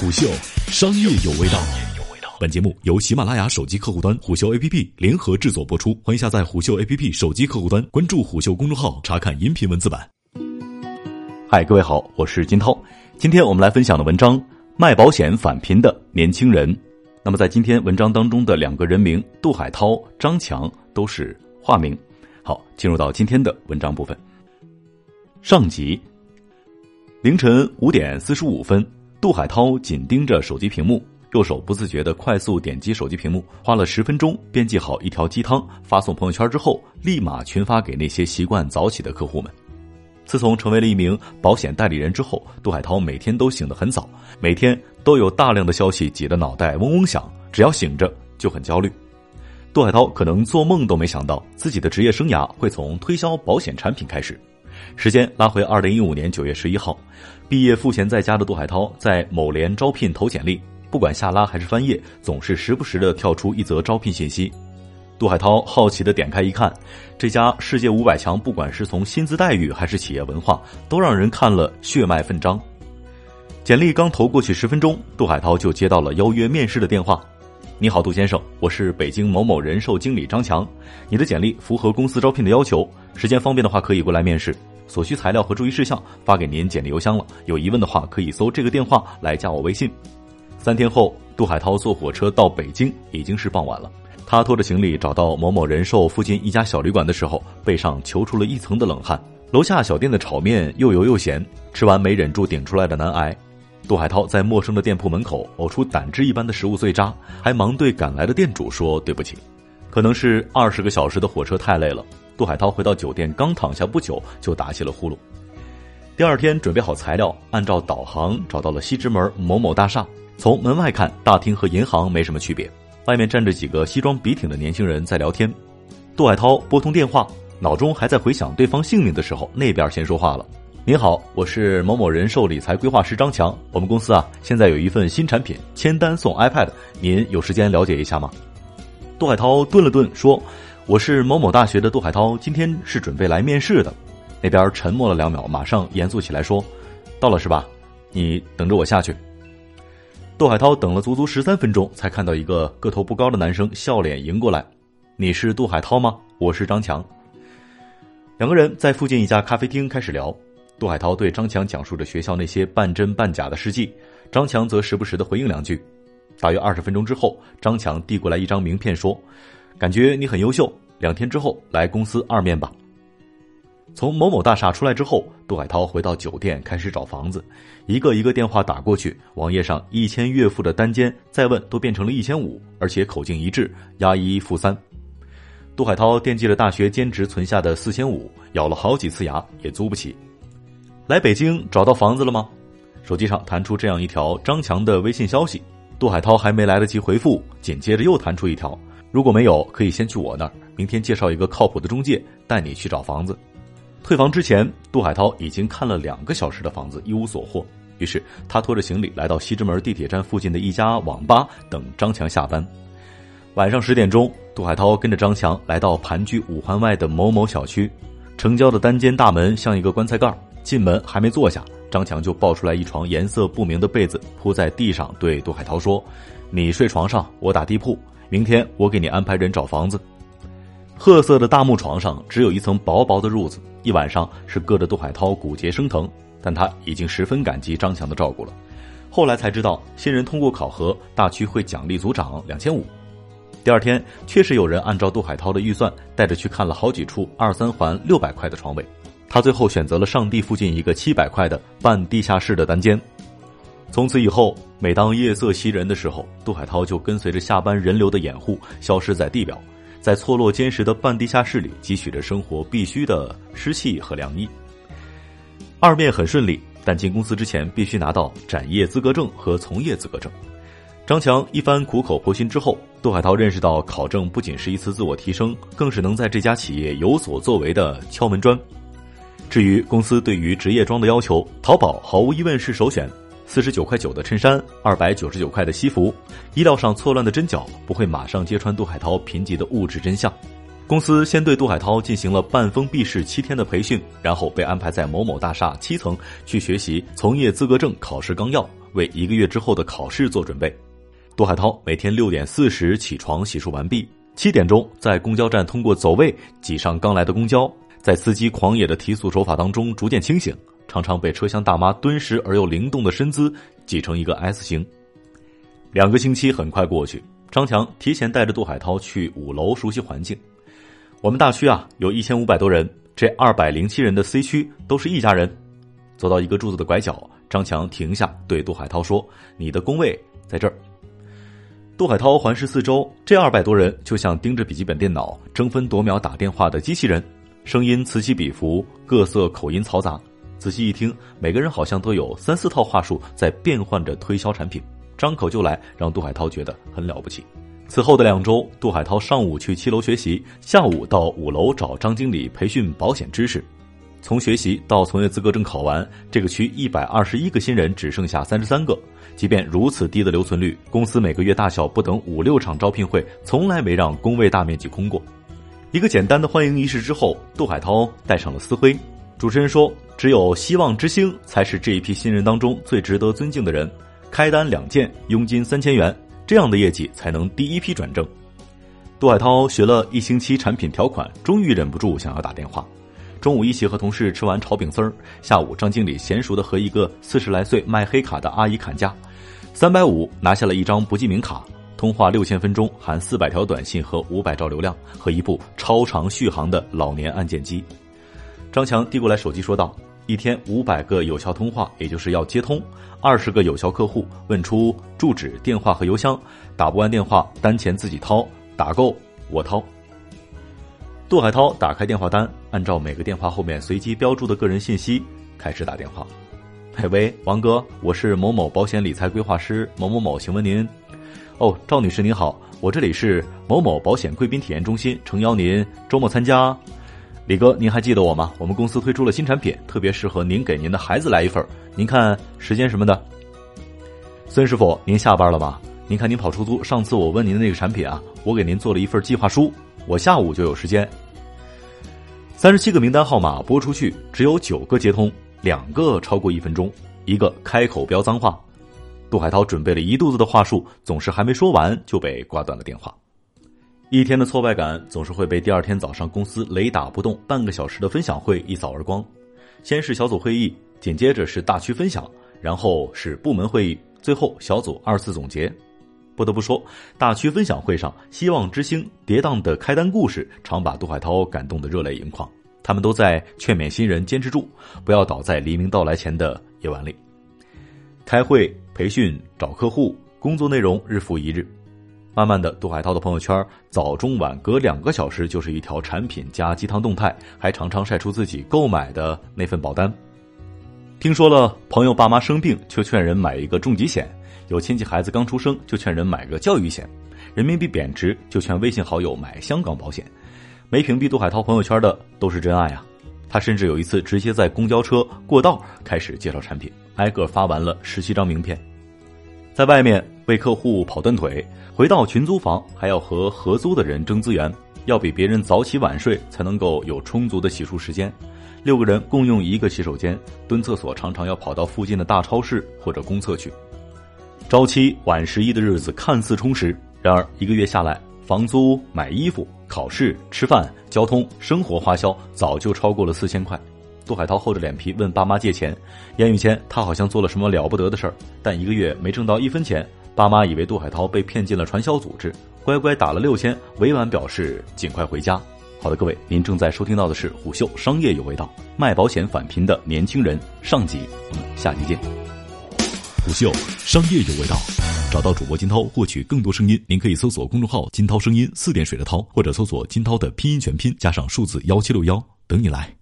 虎嗅，商业有味道。本节目由喜马拉雅手机客户端、虎嗅 APP 联合制作播出。欢迎下载虎嗅 APP 手机客户端，关注虎嗅公众号，查看音频文字版。嗨，各位好，我是金涛。今天我们来分享的文章：卖保险返贫的年轻人。那么，在今天文章当中的两个人名杜海涛、张强都是化名。好，进入到今天的文章部分。上集。凌晨五点四十五分，杜海涛紧盯着手机屏幕，右手不自觉的快速点击手机屏幕，花了十分钟编辑好一条鸡汤，发送朋友圈之后，立马群发给那些习惯早起的客户们。自从成为了一名保险代理人之后，杜海涛每天都醒得很早，每天都有大量的消息挤得脑袋嗡嗡响，只要醒着就很焦虑。杜海涛可能做梦都没想到，自己的职业生涯会从推销保险产品开始。时间拉回二零一五年九月十一号，毕业赋闲在家的杜海涛在某联招聘投简历，不管下拉还是翻页，总是时不时的跳出一则招聘信息。杜海涛好奇的点开一看，这家世界五百强，不管是从薪资待遇还是企业文化，都让人看了血脉奋张。简历刚投过去十分钟，杜海涛就接到了邀约面试的电话。你好，杜先生，我是北京某某人寿经理张强，你的简历符合公司招聘的要求，时间方便的话可以过来面试，所需材料和注意事项发给您简历邮箱了，有疑问的话可以搜这个电话来加我微信。三天后，杜海涛坐火车到北京，已经是傍晚了。他拖着行李找到某某人寿附近一家小旅馆的时候，背上求出了一层的冷汗。楼下小店的炒面又油又咸，吃完没忍住顶出来的难挨。杜海涛在陌生的店铺门口呕出胆汁一般的食物碎渣，还忙对赶来的店主说对不起。可能是二十个小时的火车太累了，杜海涛回到酒店刚躺下不久就打起了呼噜。第二天准备好材料，按照导航找到了西直门某某大厦。从门外看，大厅和银行没什么区别，外面站着几个西装笔挺的年轻人在聊天。杜海涛拨通电话，脑中还在回想对方姓名的时候，那边先说话了。您好，我是某某人寿理财规划师张强。我们公司啊，现在有一份新产品，签单送 iPad，您有时间了解一下吗？杜海涛顿了顿，说：“我是某某大学的杜海涛，今天是准备来面试的。”那边沉默了两秒，马上严肃起来说：“到了是吧？你等着我下去。”杜海涛等了足足十三分钟，才看到一个个头不高的男生笑脸迎过来：“你是杜海涛吗？我是张强。”两个人在附近一家咖啡厅开始聊。杜海涛对张强讲述着学校那些半真半假的事迹，张强则时不时的回应两句。大约二十分钟之后，张强递过来一张名片，说：“感觉你很优秀，两天之后来公司二面吧。”从某某大厦出来之后，杜海涛回到酒店开始找房子，一个一个电话打过去，网页上一千月付的单间再问都变成了一千五，而且口径一致，押一付三。杜海涛惦记了大学兼职存下的四千五，咬了好几次牙也租不起。来北京找到房子了吗？手机上弹出这样一条张强的微信消息，杜海涛还没来得及回复，紧接着又弹出一条：如果没有，可以先去我那儿，明天介绍一个靠谱的中介带你去找房子。退房之前，杜海涛已经看了两个小时的房子，一无所获。于是他拖着行李来到西直门地铁站附近的一家网吧等张强下班。晚上十点钟，杜海涛跟着张强来到盘踞五环外的某某小区，成交的单间大门像一个棺材盖儿。进门还没坐下，张强就抱出来一床颜色不明的被子铺在地上，对杜海涛说：“你睡床上，我打地铺。明天我给你安排人找房子。”褐色的大木床上只有一层薄薄的褥子，一晚上是硌得杜海涛骨节生疼，但他已经十分感激张强的照顾了。后来才知道，新人通过考核，大区会奖励组长两千五。第二天，确实有人按照杜海涛的预算，带着去看了好几处二三环六百块的床位。他最后选择了上地附近一个七百块的半地下室的单间。从此以后，每当夜色袭人的时候，杜海涛就跟随着下班人流的掩护，消失在地表，在错落坚实的半地下室里汲取着生活必需的湿气和凉意。二面很顺利，但进公司之前必须拿到展业资格证和从业资格证。张强一番苦口婆心之后，杜海涛认识到考证不仅是一次自我提升，更是能在这家企业有所作为的敲门砖。至于公司对于职业装的要求，淘宝毫无疑问是首选。四十九块九的衬衫，二百九十九块的西服，衣料上错乱的针脚不会马上揭穿杜海涛贫瘠的物质真相。公司先对杜海涛进行了半封闭式七天的培训，然后被安排在某某大厦七层去学习从业资格证考试纲要，为一个月之后的考试做准备。杜海涛每天六点四十起床洗漱完毕，七点钟在公交站通过走位挤上刚来的公交，在司机狂野的提速手法当中逐渐清醒，常常被车厢大妈敦实而又灵动的身姿挤成一个 S 型。两个星期很快过去，张强提前带着杜海涛去五楼熟悉环境。我们大区啊有一千五百多人，这二百零七人的 C 区都是一家人。走到一个柱子的拐角，张强停下，对杜海涛说：“你的工位在这儿。”杜海涛环视四周，这二百多人就像盯着笔记本电脑，争分夺秒打电话的机器人，声音此起彼伏，各色口音嘈杂。仔细一听，每个人好像都有三四套话术在变换着推销产品，张口就来，让杜海涛觉得很了不起。此后的两周，杜海涛上午去七楼学习，下午到五楼找张经理培训保险知识。从学习到从业资格证考完，这个区一百二十一个新人只剩下三十三个。即便如此低的留存率，公司每个月大小不等五六场招聘会，从来没让工位大面积空过。一个简单的欢迎仪式之后，杜海涛戴上了丝辉。主持人说：“只有希望之星才是这一批新人当中最值得尊敬的人。”开单两件，佣金三千元。这样的业绩才能第一批转正。杜海涛学了一星期产品条款，终于忍不住想要打电话。中午一起和同事吃完炒饼丝儿，下午张经理娴熟的和一个四十来岁卖黑卡的阿姨砍价，三百五拿下了一张不记名卡，通话六千分钟，含四百条短信和五百兆流量，和一部超长续航的老年按键机。张强递过来手机说道。一天五百个有效通话，也就是要接通二十个有效客户，问出住址、电话和邮箱，打不完电话单钱自己掏，打够我掏。杜海涛打开电话单，按照每个电话后面随机标注的个人信息开始打电话。喂，王哥，我是某某保险理财规划师某某某，请问您？哦，赵女士您好，我这里是某某保险贵宾体验中心，诚邀您周末参加。李哥，您还记得我吗？我们公司推出了新产品，特别适合您给您的孩子来一份您看时间什么的。孙师傅，您下班了吗？您看您跑出租，上次我问您的那个产品啊，我给您做了一份计划书，我下午就有时间。三十七个名单号码拨出去，只有九个接通，两个超过一分钟，一个开口飙脏话。杜海涛准备了一肚子的话术，总是还没说完就被挂断了电话。一天的挫败感总是会被第二天早上公司雷打不动半个小时的分享会一扫而光。先是小组会议，紧接着是大区分享，然后是部门会议，最后小组二次总结。不得不说，大区分享会上希望之星跌宕的开单故事，常把杜海涛感动得热泪盈眶。他们都在劝勉新人坚持住，不要倒在黎明到来前的夜晚里。开会、培训、找客户，工作内容日复一日。慢慢的，杜海涛的朋友圈早中晚隔两个小时就是一条产品加鸡汤动态，还常常晒出自己购买的那份保单。听说了朋友爸妈生病，就劝人买一个重疾险；有亲戚孩子刚出生，就劝人买个教育险；人民币贬值，就劝微信好友买香港保险。没屏蔽杜海涛朋友圈的都是真爱啊！他甚至有一次直接在公交车过道开始介绍产品，挨个发完了十七张名片，在外面为客户跑断腿。回到群租房，还要和合租的人争资源，要比别人早起晚睡，才能够有充足的洗漱时间。六个人共用一个洗手间，蹲厕所常常要跑到附近的大超市或者公厕去。朝七晚十一的日子看似充实，然而一个月下来，房租、买衣服、考试、吃饭、交通、生活花销早就超过了四千块。杜海涛厚着脸皮问爸妈借钱，言语间他好像做了什么了不得的事儿，但一个月没挣到一分钱。爸妈以为杜海涛被骗进了传销组织，乖乖打了六千，委婉表示尽快回家。好的，各位，您正在收听到的是虎嗅商业有味道，卖保险返贫的年轻人上集，我们下集见。虎嗅商业有味道，找到主播金涛，获取更多声音。您可以搜索公众号“金涛声音”，四点水的涛，或者搜索金涛的拼音全拼加上数字幺七六幺，等你来。